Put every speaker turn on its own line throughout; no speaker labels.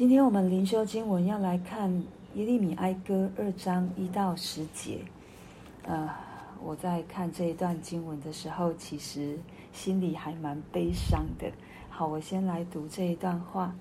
今天我们灵修经文要来看耶利米哀歌二章一到十节。呃，我在看这一段经文的时候，其实心里还蛮悲伤的。好，我先来读这一段话：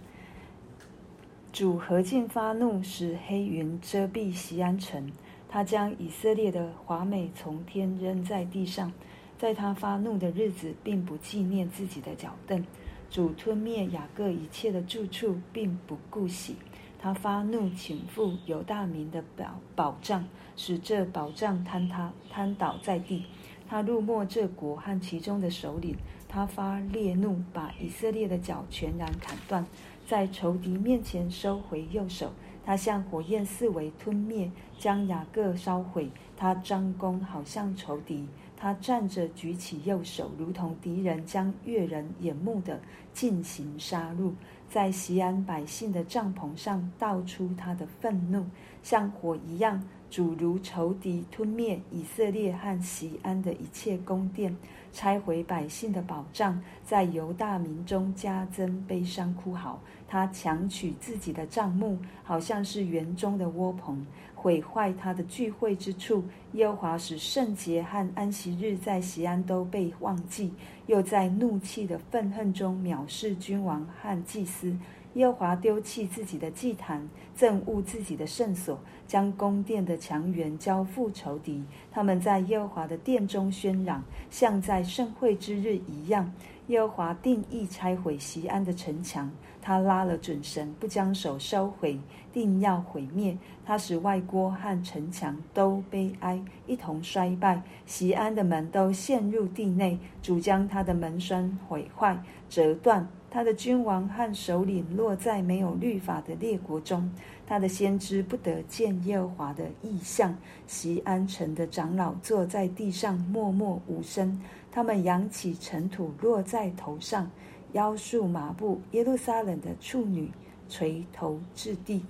主何进发怒，使黑云遮蔽西安城，他将以色列的华美从天扔在地上，在他发怒的日子，并不纪念自己的脚凳。主吞灭雅各一切的住处，并不顾惜。他发怒倾覆犹大民的宝宝藏，使这宝藏坍塌瘫倒在地。他入没这国和其中的首领。他发烈怒，把以色列的脚全然砍断，在仇敌面前收回右手。他像火焰四围吞灭，将雅各烧毁。他张弓，好像仇敌。他站着，举起右手，如同敌人将越人眼目的进行杀戮，在西安百姓的帐篷上倒出他的愤怒，像火一样。主如仇敌吞灭以色列和西安的一切宫殿，拆毁百姓的宝藏，在犹大民中加增悲伤哭嚎。他强取自己的帐幕，好像是园中的窝棚。毁坏他的聚会之处，耶和华使圣节和安息日在锡安都被忘记，又在怒气的愤恨中藐视君王和祭司。耶和华丢弃自己的祭坛，憎恶自己的圣所，将宫殿的墙垣交付仇敌。他们在耶和华的殿中喧嚷，像在盛会之日一样。耶和华定意拆毁锡安的城墙，他拉了准绳，不将手收回，定要毁灭。他使外郭和城墙都悲哀，一同衰败。锡安的门都陷入地内，主将他的门栓毁坏、折断。他的君王和首领落在没有律法的列国中，他的先知不得见耶和华的异象。锡安城的长老坐在地上默默无声，他们扬起尘土落在头上，腰束麻布。耶路撒冷的处女垂头至地。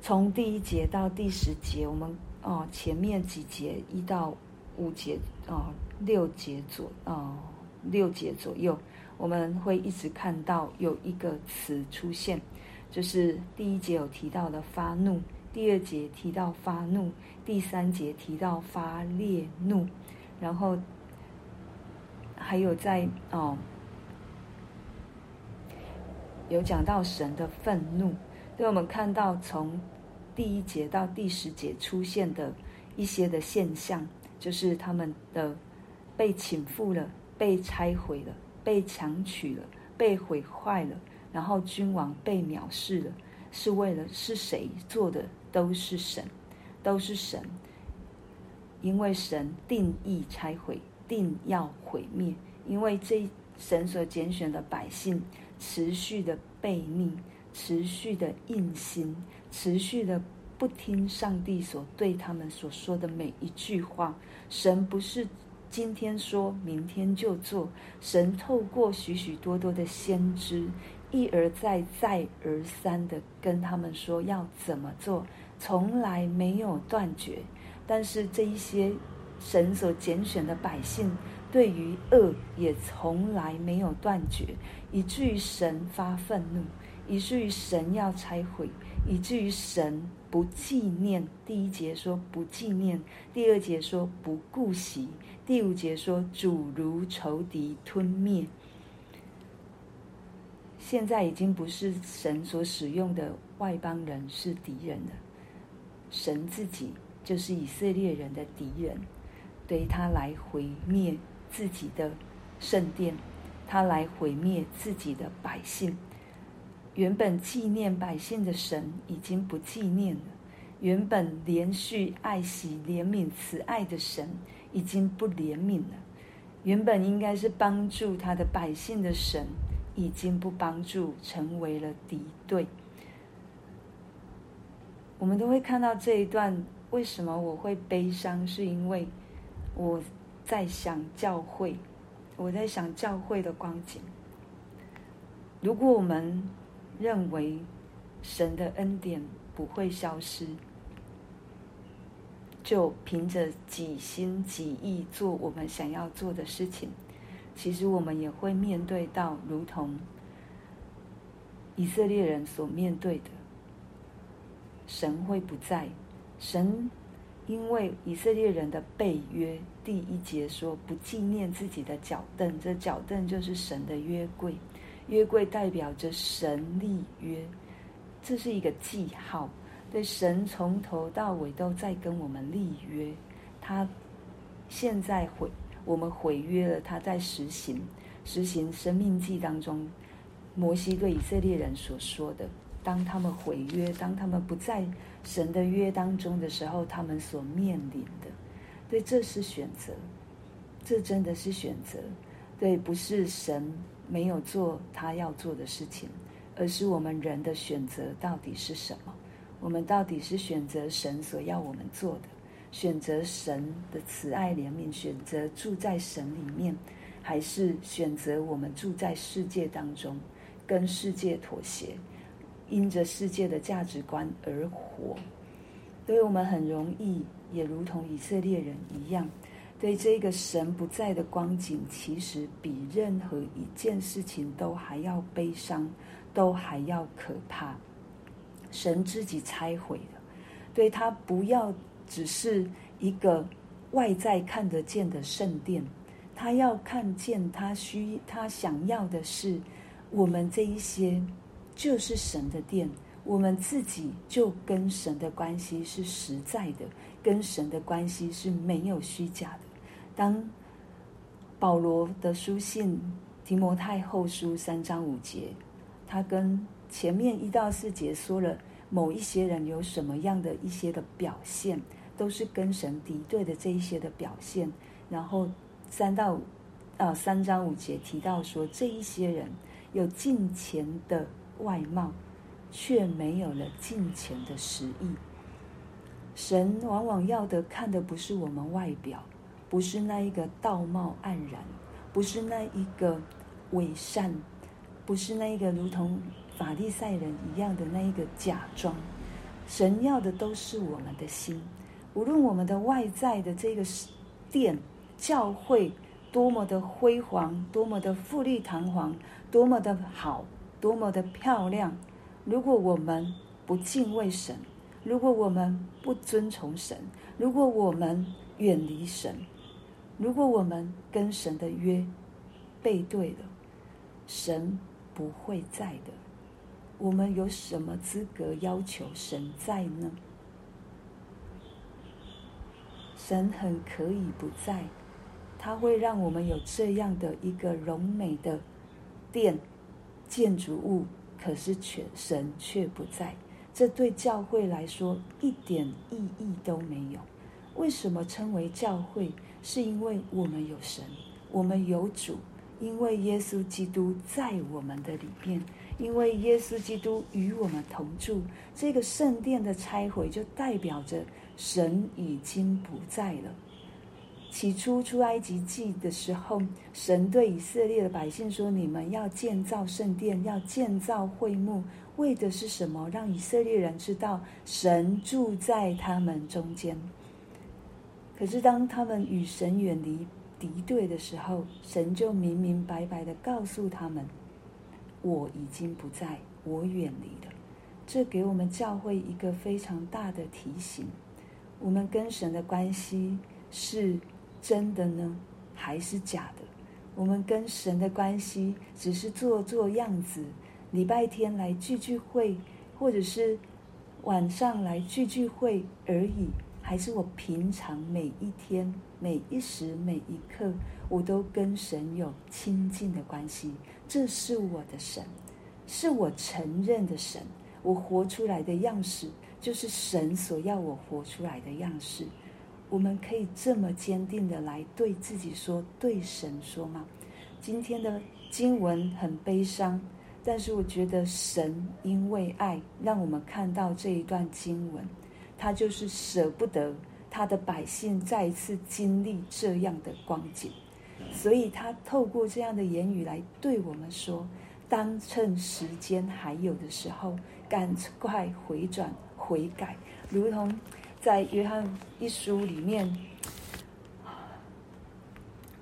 从第一节到第十节，我们哦前面几节一到五节哦六节左哦六节左右。我们会一直看到有一个词出现，就是第一节有提到的发怒，第二节提到发怒，第三节提到发烈怒，然后还有在哦，有讲到神的愤怒。所以我们看到从第一节到第十节出现的一些的现象，就是他们的被倾覆了，被拆毁了。被强取了，被毁坏了，然后君王被藐视了，是为了是谁做的？都是神，都是神，因为神定义拆毁，定要毁灭，因为这神所拣选的百姓持续的悖逆，持续的硬心，持续的不听上帝所对他们所说的每一句话，神不是。今天说，明天就做。神透过许许多多的先知，一而再、再而三的跟他们说要怎么做，从来没有断绝。但是这一些神所拣选的百姓，对于恶也从来没有断绝，以至于神发愤怒，以至于神要拆毁。以至于神不纪念，第一节说不纪念，第二节说不顾惜，第五节说主如仇敌吞灭。现在已经不是神所使用的外邦人是敌人了，神自己就是以色列人的敌人，对他来毁灭自己的圣殿，他来毁灭自己的百姓。原本纪念百姓的神已经不纪念了，原本连续爱惜怜悯慈爱的神已经不怜悯了，原本应该是帮助他的百姓的神已经不帮助，成为了敌对。我们都会看到这一段，为什么我会悲伤？是因为我在想教会，我在想教会的光景。如果我们认为神的恩典不会消失，就凭着己心己意做我们想要做的事情，其实我们也会面对到如同以色列人所面对的，神会不在。神因为以色列人的背约，第一节说不纪念自己的脚凳，这脚凳就是神的约柜，约柜代表着神立约，这是一个记号。对，神从头到尾都在跟我们立约，他现在毁我们毁约了，他在实行实行生命记当中，摩西对以色列人所说的：当他们毁约，当他们不在神的约当中的时候，他们所面临的，对，这是选择，这真的是选择，对，不是神没有做他要做的事情，而是我们人的选择到底是什么？我们到底是选择神所要我们做的，选择神的慈爱怜悯，选择住在神里面，还是选择我们住在世界当中，跟世界妥协，因着世界的价值观而活？所以我们很容易，也如同以色列人一样，对这个神不在的光景，其实比任何一件事情都还要悲伤，都还要可怕。神自己拆毁的，对，他不要只是一个外在看得见的圣殿，他要看见他需他想要的是我们这一些就是神的殿，我们自己就跟神的关系是实在的，跟神的关系是没有虚假的。当保罗的书信提摩太后书三章五节，他跟前面一到四节说了某一些人有什么样的一些的表现，都是跟神敌对的这一些的表现。然后三到五啊三章五节提到说，这一些人有近前的外貌，却没有了近前的实意。神往往要的看的不是我们外表，不是那一个道貌岸然，不是那一个伪善，不是那一个如同。法利赛人一样的那一个假装，神要的都是我们的心。无论我们的外在的这个殿、教会多么的辉煌，多么的富丽堂皇，多么的好，多么的漂亮，如果我们不敬畏神，如果我们不遵从神，如果我们远离神，如果我们跟神的约背对了，神不会在的。我们有什么资格要求神在呢？神很可以不在，他会让我们有这样的一个荣美的殿建筑物，可是却神却不在。这对教会来说一点意义都没有。为什么称为教会？是因为我们有神，我们有主，因为耶稣基督在我们的里面。因为耶稣基督与我们同住，这个圣殿的拆毁就代表着神已经不在了。起初出埃及记的时候，神对以色列的百姓说：“你们要建造圣殿，要建造会幕，为的是什么？让以色列人知道神住在他们中间。”可是当他们与神远离敌对的时候，神就明明白白的告诉他们。我已经不在，我远离了。这给我们教会一个非常大的提醒：我们跟神的关系是真的呢，还是假的？我们跟神的关系只是做做样子，礼拜天来聚聚会，或者是晚上来聚聚会而已。还是我平常每一天、每一时、每一刻，我都跟神有亲近的关系。这是我的神，是我承认的神。我活出来的样式，就是神所要我活出来的样式。我们可以这么坚定的来对自己说、对神说吗？今天的经文很悲伤，但是我觉得神因为爱，让我们看到这一段经文。他就是舍不得他的百姓再一次经历这样的光景，所以他透过这样的言语来对我们说：当趁时间还有的时候，赶快回转悔改，如同在约翰一书里面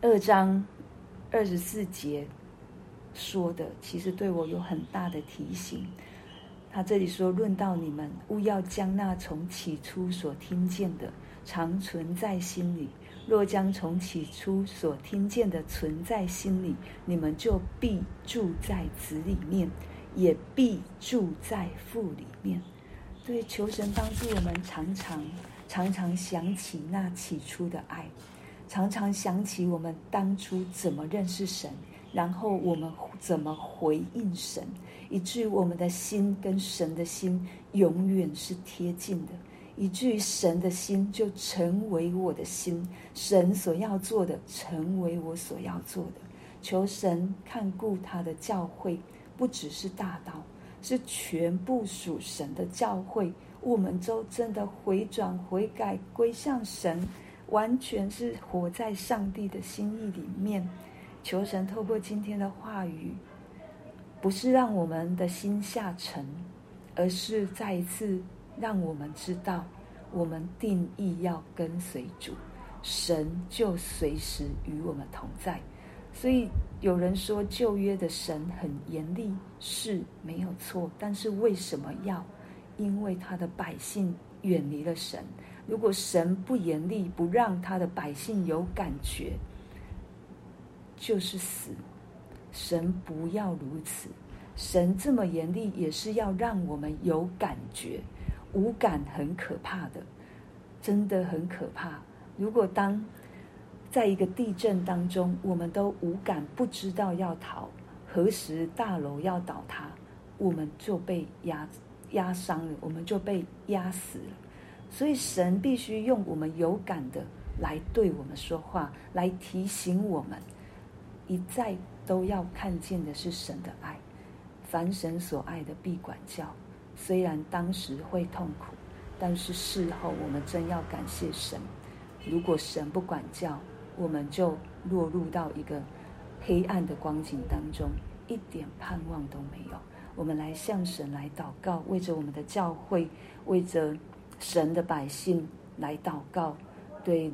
二章二十四节说的，其实对我有很大的提醒。他这里说：“论到你们，勿要将那从起初所听见的，常存在心里。若将从起初所听见的存在心里，你们就必住在子里面，也必住在父里面。”对，求神帮助我们，常常、常常想起那起初的爱，常常想起我们当初怎么认识神。然后我们怎么回应神，以至于我们的心跟神的心永远是贴近的，以至于神的心就成为我的心，神所要做的成为我所要做的。求神看顾他的教会，不只是大道，是全部属神的教会。我们都真的回转、悔改、归向神，完全是活在上帝的心意里面。求神透过今天的话语，不是让我们的心下沉，而是再一次让我们知道，我们定义要跟随主，神就随时与我们同在。所以有人说旧约的神很严厉，是没有错，但是为什么要？因为他的百姓远离了神。如果神不严厉，不让他的百姓有感觉。就是死，神不要如此。神这么严厉，也是要让我们有感觉。无感很可怕的，真的很可怕。如果当在一个地震当中，我们都无感，不知道要逃，何时大楼要倒塌，我们就被压压伤了，我们就被压死了。所以神必须用我们有感的来对我们说话，来提醒我们。一再都要看见的是神的爱，凡神所爱的必管教。虽然当时会痛苦，但是事后我们真要感谢神。如果神不管教，我们就落入到一个黑暗的光景当中，一点盼望都没有。我们来向神来祷告，为着我们的教会，为着神的百姓来祷告。对，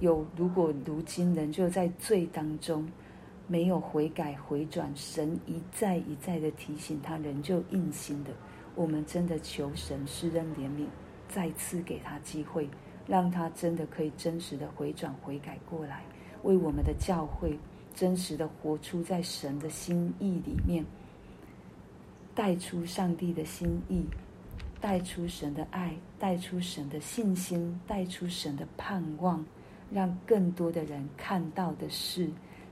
有如果如今人就在罪当中。没有悔改回转，神一再一再的提醒他，仍旧硬心的。我们真的求神施恩怜悯，再次给他机会，让他真的可以真实的回转悔改过来，为我们的教会真实的活出在神的心意里面，带出上帝的心意，带出神的爱，带出神的信心，带出神的盼望，让更多的人看到的是。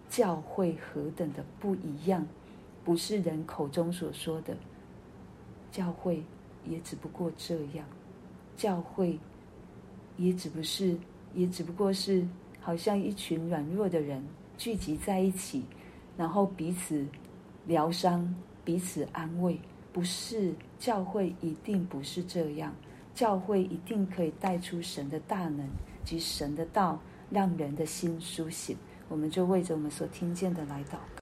教会何等的不一样，不是人口中所说的。教会也只不过这样，教会也只不是，也只不过是好像一群软弱的人聚集在一起，然后彼此疗伤、彼此安慰。不是，教会一定不是这样，教会一定可以带出神的大能及神的道，让人的心苏醒。我们就为着我们所听见的来祷告。